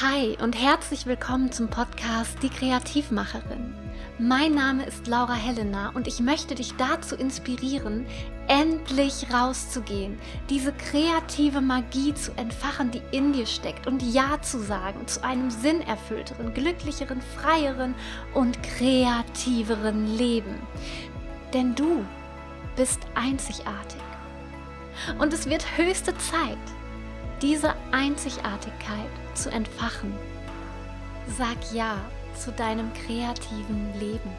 Hi und herzlich willkommen zum Podcast Die Kreativmacherin. Mein Name ist Laura Helena und ich möchte dich dazu inspirieren, endlich rauszugehen, diese kreative Magie zu entfachen, die in dir steckt und Ja zu sagen zu einem sinnerfüllteren, glücklicheren, freieren und kreativeren Leben. Denn du bist einzigartig. Und es wird höchste Zeit, diese Einzigartigkeit zu entfachen. Sag Ja zu deinem kreativen Leben.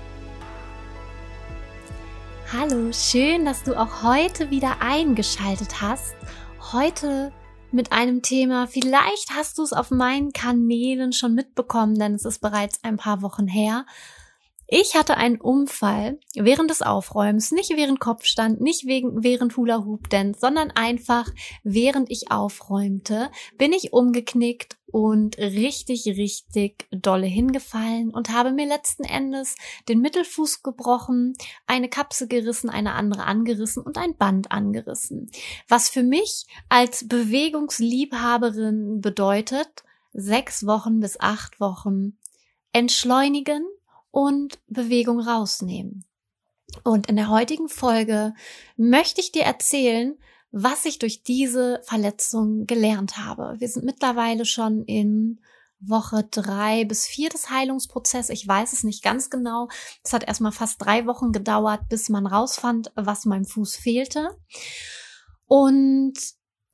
Hallo, schön, dass du auch heute wieder eingeschaltet hast. Heute mit einem Thema, vielleicht hast du es auf meinen Kanälen schon mitbekommen, denn es ist bereits ein paar Wochen her. Ich hatte einen Unfall während des Aufräumens, nicht während Kopfstand, nicht wegen, während Hula Hoop Dance, sondern einfach während ich aufräumte, bin ich umgeknickt und richtig, richtig dolle hingefallen und habe mir letzten Endes den Mittelfuß gebrochen, eine Kapsel gerissen, eine andere angerissen und ein Band angerissen. Was für mich als Bewegungsliebhaberin bedeutet, sechs Wochen bis acht Wochen entschleunigen, und Bewegung rausnehmen. Und in der heutigen Folge möchte ich dir erzählen, was ich durch diese Verletzung gelernt habe. Wir sind mittlerweile schon in Woche drei bis vier des Heilungsprozesses. Ich weiß es nicht ganz genau. Es hat erstmal fast drei Wochen gedauert, bis man rausfand, was meinem Fuß fehlte. Und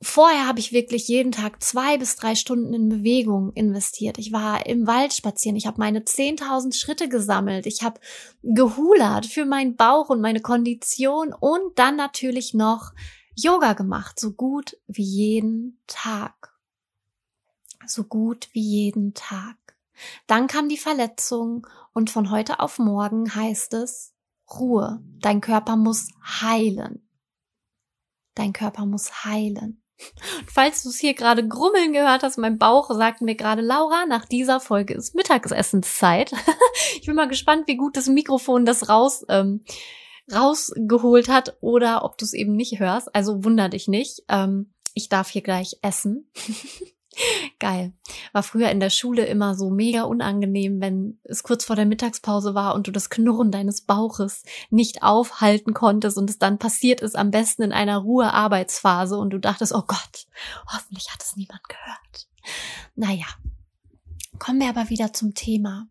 Vorher habe ich wirklich jeden Tag zwei bis drei Stunden in Bewegung investiert. Ich war im Wald spazieren. Ich habe meine 10.000 Schritte gesammelt. Ich habe gehulert für meinen Bauch und meine Kondition und dann natürlich noch Yoga gemacht. So gut wie jeden Tag. So gut wie jeden Tag. Dann kam die Verletzung und von heute auf morgen heißt es Ruhe. Dein Körper muss heilen. Dein Körper muss heilen. Falls du es hier gerade grummeln gehört hast, mein Bauch sagt mir gerade, Laura, nach dieser Folge ist Mittagsessenszeit. ich bin mal gespannt, wie gut das Mikrofon das raus, ähm, rausgeholt hat oder ob du es eben nicht hörst. Also wunder dich nicht. Ähm, ich darf hier gleich essen. Geil. War früher in der Schule immer so mega unangenehm, wenn es kurz vor der Mittagspause war und du das Knurren deines Bauches nicht aufhalten konntest und es dann passiert ist, am besten in einer Ruhearbeitsphase und du dachtest, oh Gott, hoffentlich hat es niemand gehört. Naja, kommen wir aber wieder zum Thema.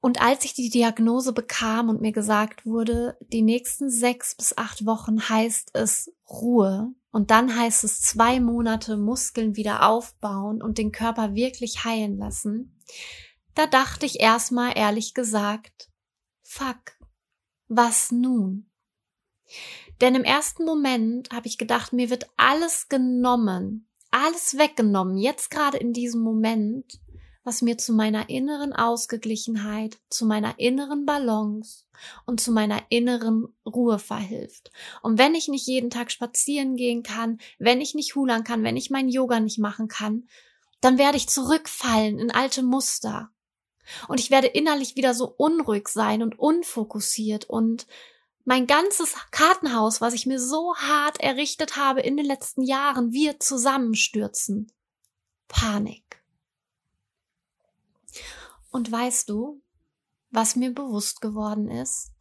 Und als ich die Diagnose bekam und mir gesagt wurde, die nächsten sechs bis acht Wochen heißt es Ruhe und dann heißt es zwei Monate Muskeln wieder aufbauen und den Körper wirklich heilen lassen, da dachte ich erstmal ehrlich gesagt, fuck, was nun? Denn im ersten Moment habe ich gedacht, mir wird alles genommen, alles weggenommen, jetzt gerade in diesem Moment, was mir zu meiner inneren Ausgeglichenheit, zu meiner inneren Balance und zu meiner inneren Ruhe verhilft. Und wenn ich nicht jeden Tag spazieren gehen kann, wenn ich nicht hulern kann, wenn ich mein Yoga nicht machen kann, dann werde ich zurückfallen in alte Muster. Und ich werde innerlich wieder so unruhig sein und unfokussiert und mein ganzes Kartenhaus, was ich mir so hart errichtet habe in den letzten Jahren, wird zusammenstürzen. Panik. Und weißt du, was mir bewusst geworden ist?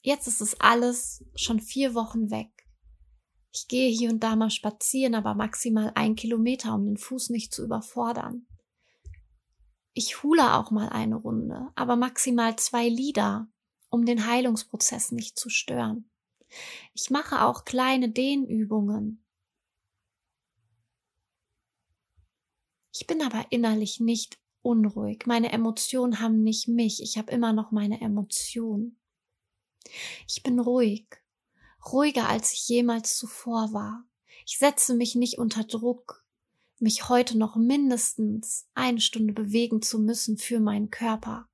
Jetzt ist es alles schon vier Wochen weg. Ich gehe hier und da mal spazieren, aber maximal ein Kilometer, um den Fuß nicht zu überfordern. Ich hule auch mal eine Runde, aber maximal zwei Lieder, um den Heilungsprozess nicht zu stören. Ich mache auch kleine Dehnübungen. Ich bin aber innerlich nicht unruhig. Meine Emotionen haben nicht mich. Ich habe immer noch meine Emotionen. Ich bin ruhig. Ruhiger als ich jemals zuvor war. Ich setze mich nicht unter Druck, mich heute noch mindestens eine Stunde bewegen zu müssen für meinen Körper.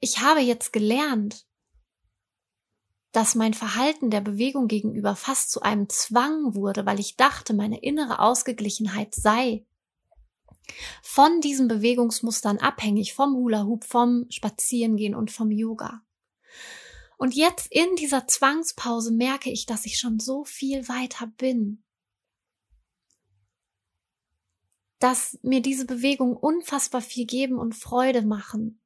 Ich habe jetzt gelernt, dass mein Verhalten der Bewegung gegenüber fast zu einem Zwang wurde, weil ich dachte, meine innere Ausgeglichenheit sei von diesen Bewegungsmustern abhängig, vom Hula Hoop, vom Spazierengehen und vom Yoga. Und jetzt in dieser Zwangspause merke ich, dass ich schon so viel weiter bin. dass mir diese Bewegungen unfassbar viel geben und Freude machen,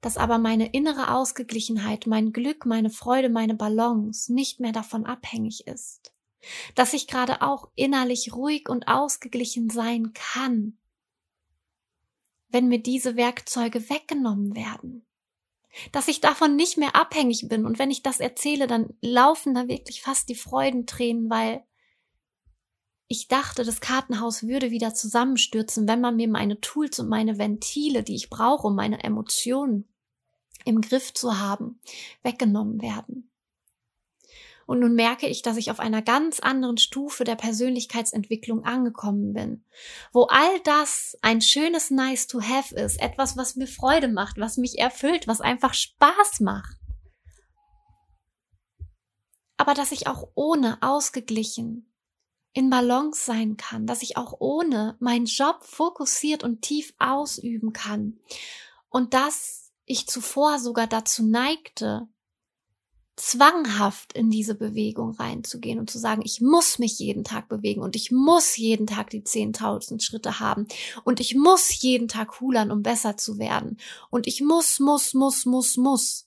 dass aber meine innere Ausgeglichenheit, mein Glück, meine Freude, meine Balance nicht mehr davon abhängig ist, dass ich gerade auch innerlich ruhig und ausgeglichen sein kann, wenn mir diese Werkzeuge weggenommen werden dass ich davon nicht mehr abhängig bin. Und wenn ich das erzähle, dann laufen da wirklich fast die Freudentränen, weil ich dachte, das Kartenhaus würde wieder zusammenstürzen, wenn man mir meine Tools und meine Ventile, die ich brauche, um meine Emotionen im Griff zu haben, weggenommen werden. Und nun merke ich, dass ich auf einer ganz anderen Stufe der Persönlichkeitsentwicklung angekommen bin, wo all das ein schönes Nice to Have ist, etwas, was mir Freude macht, was mich erfüllt, was einfach Spaß macht. Aber dass ich auch ohne ausgeglichen in Balance sein kann, dass ich auch ohne meinen Job fokussiert und tief ausüben kann und dass ich zuvor sogar dazu neigte, zwanghaft in diese Bewegung reinzugehen und zu sagen, ich muss mich jeden Tag bewegen und ich muss jeden Tag die 10.000 Schritte haben und ich muss jeden Tag hulern, um besser zu werden und ich muss, muss, muss, muss, muss.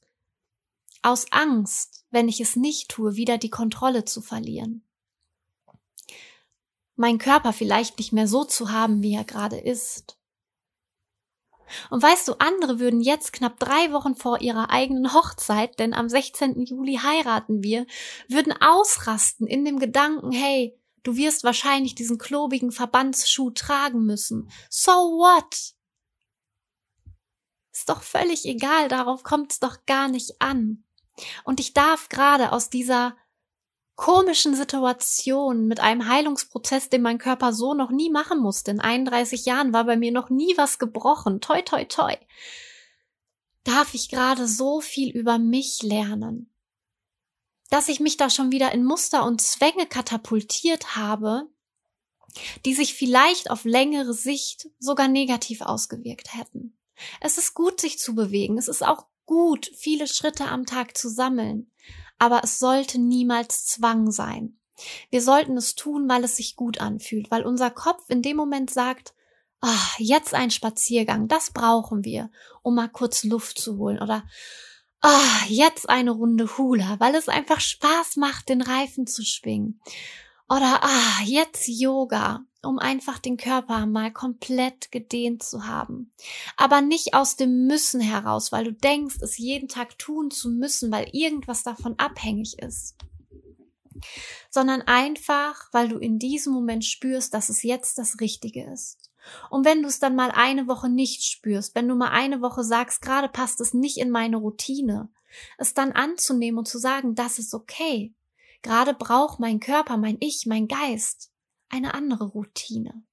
Aus Angst, wenn ich es nicht tue, wieder die Kontrolle zu verlieren. Mein Körper vielleicht nicht mehr so zu haben, wie er gerade ist und weißt du, andere würden jetzt knapp drei Wochen vor ihrer eigenen Hochzeit, denn am 16. Juli heiraten wir, würden ausrasten in dem Gedanken, hey, du wirst wahrscheinlich diesen klobigen Verbandsschuh tragen müssen. So what? Ist doch völlig egal, darauf kommt es doch gar nicht an. Und ich darf gerade aus dieser komischen Situationen mit einem Heilungsprozess, den mein Körper so noch nie machen musste. In 31 Jahren war bei mir noch nie was gebrochen. Toi, toi, toi. Darf ich gerade so viel über mich lernen, dass ich mich da schon wieder in Muster und Zwänge katapultiert habe, die sich vielleicht auf längere Sicht sogar negativ ausgewirkt hätten. Es ist gut, sich zu bewegen. Es ist auch gut, viele Schritte am Tag zu sammeln aber es sollte niemals Zwang sein. Wir sollten es tun, weil es sich gut anfühlt, weil unser Kopf in dem Moment sagt, ah, jetzt ein Spaziergang, das brauchen wir, um mal kurz Luft zu holen oder ah, jetzt eine Runde Hula, weil es einfach Spaß macht, den Reifen zu schwingen. Oder ah, jetzt Yoga, um einfach den Körper mal komplett gedehnt zu haben. Aber nicht aus dem Müssen heraus, weil du denkst, es jeden Tag tun zu müssen, weil irgendwas davon abhängig ist. Sondern einfach, weil du in diesem Moment spürst, dass es jetzt das Richtige ist. Und wenn du es dann mal eine Woche nicht spürst, wenn du mal eine Woche sagst, gerade passt es nicht in meine Routine, es dann anzunehmen und zu sagen, das ist okay. Gerade braucht mein Körper, mein Ich, mein Geist eine andere Routine.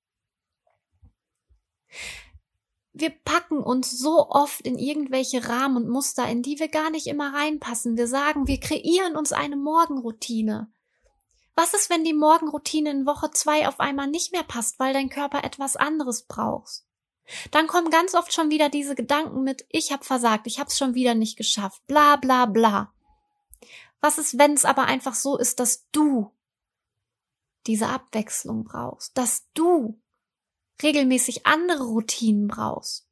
Wir packen uns so oft in irgendwelche Rahmen und Muster, in die wir gar nicht immer reinpassen. Wir sagen, wir kreieren uns eine Morgenroutine. Was ist, wenn die Morgenroutine in Woche zwei auf einmal nicht mehr passt, weil dein Körper etwas anderes braucht? Dann kommen ganz oft schon wieder diese Gedanken mit, ich habe versagt, ich habe es schon wieder nicht geschafft, bla bla bla. Was ist, wenn es aber einfach so ist, dass du diese Abwechslung brauchst, dass du regelmäßig andere Routinen brauchst?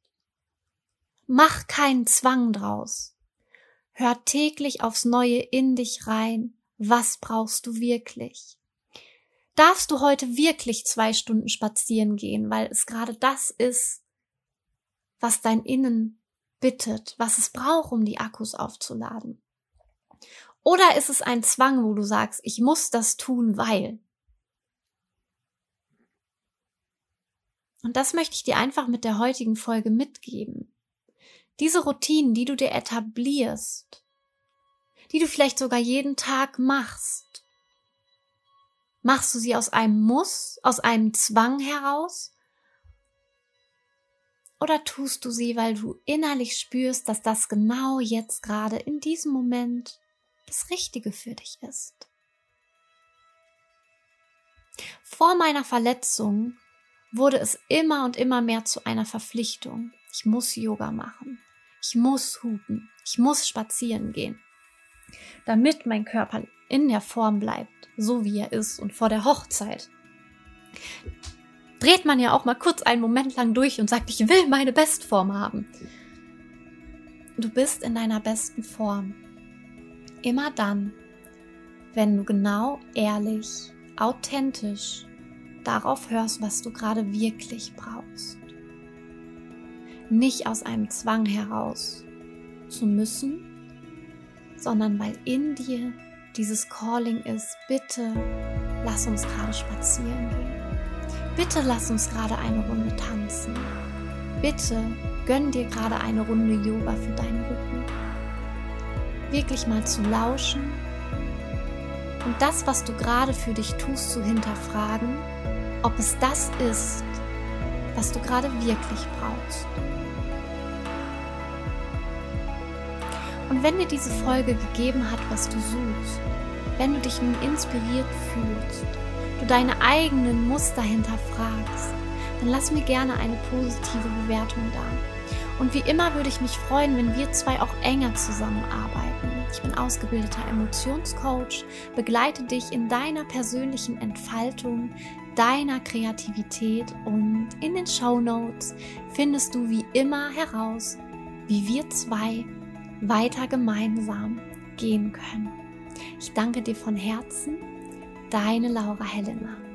Mach keinen Zwang draus. Hör täglich aufs Neue in dich rein. Was brauchst du wirklich? Darfst du heute wirklich zwei Stunden spazieren gehen, weil es gerade das ist, was dein Innen bittet, was es braucht, um die Akkus aufzuladen? Oder ist es ein Zwang, wo du sagst, ich muss das tun, weil? Und das möchte ich dir einfach mit der heutigen Folge mitgeben. Diese Routinen, die du dir etablierst, die du vielleicht sogar jeden Tag machst, machst du sie aus einem Muss, aus einem Zwang heraus? Oder tust du sie, weil du innerlich spürst, dass das genau jetzt gerade in diesem Moment das Richtige für dich ist. Vor meiner Verletzung wurde es immer und immer mehr zu einer Verpflichtung. Ich muss Yoga machen. Ich muss hupen. Ich muss spazieren gehen. Damit mein Körper in der Form bleibt, so wie er ist und vor der Hochzeit. dreht man ja auch mal kurz einen Moment lang durch und sagt, ich will meine Bestform haben. Du bist in deiner besten Form. Immer dann, wenn du genau, ehrlich, authentisch darauf hörst, was du gerade wirklich brauchst. Nicht aus einem Zwang heraus zu müssen, sondern weil in dir dieses Calling ist, bitte lass uns gerade spazieren gehen. Bitte lass uns gerade eine Runde tanzen. Bitte gönn dir gerade eine Runde Yoga für deinen Rücken. Wirklich mal zu lauschen und das, was du gerade für dich tust, zu hinterfragen, ob es das ist, was du gerade wirklich brauchst. Und wenn dir diese Folge gegeben hat, was du suchst, wenn du dich nun inspiriert fühlst, du deine eigenen Muster hinterfragst, dann lass mir gerne eine positive Bewertung da. Und wie immer würde ich mich freuen, wenn wir zwei auch enger zusammenarbeiten. Ich bin ausgebildeter Emotionscoach, begleite dich in deiner persönlichen Entfaltung, deiner Kreativität und in den Show Notes findest du wie immer heraus, wie wir zwei weiter gemeinsam gehen können. Ich danke dir von Herzen, deine Laura Helena.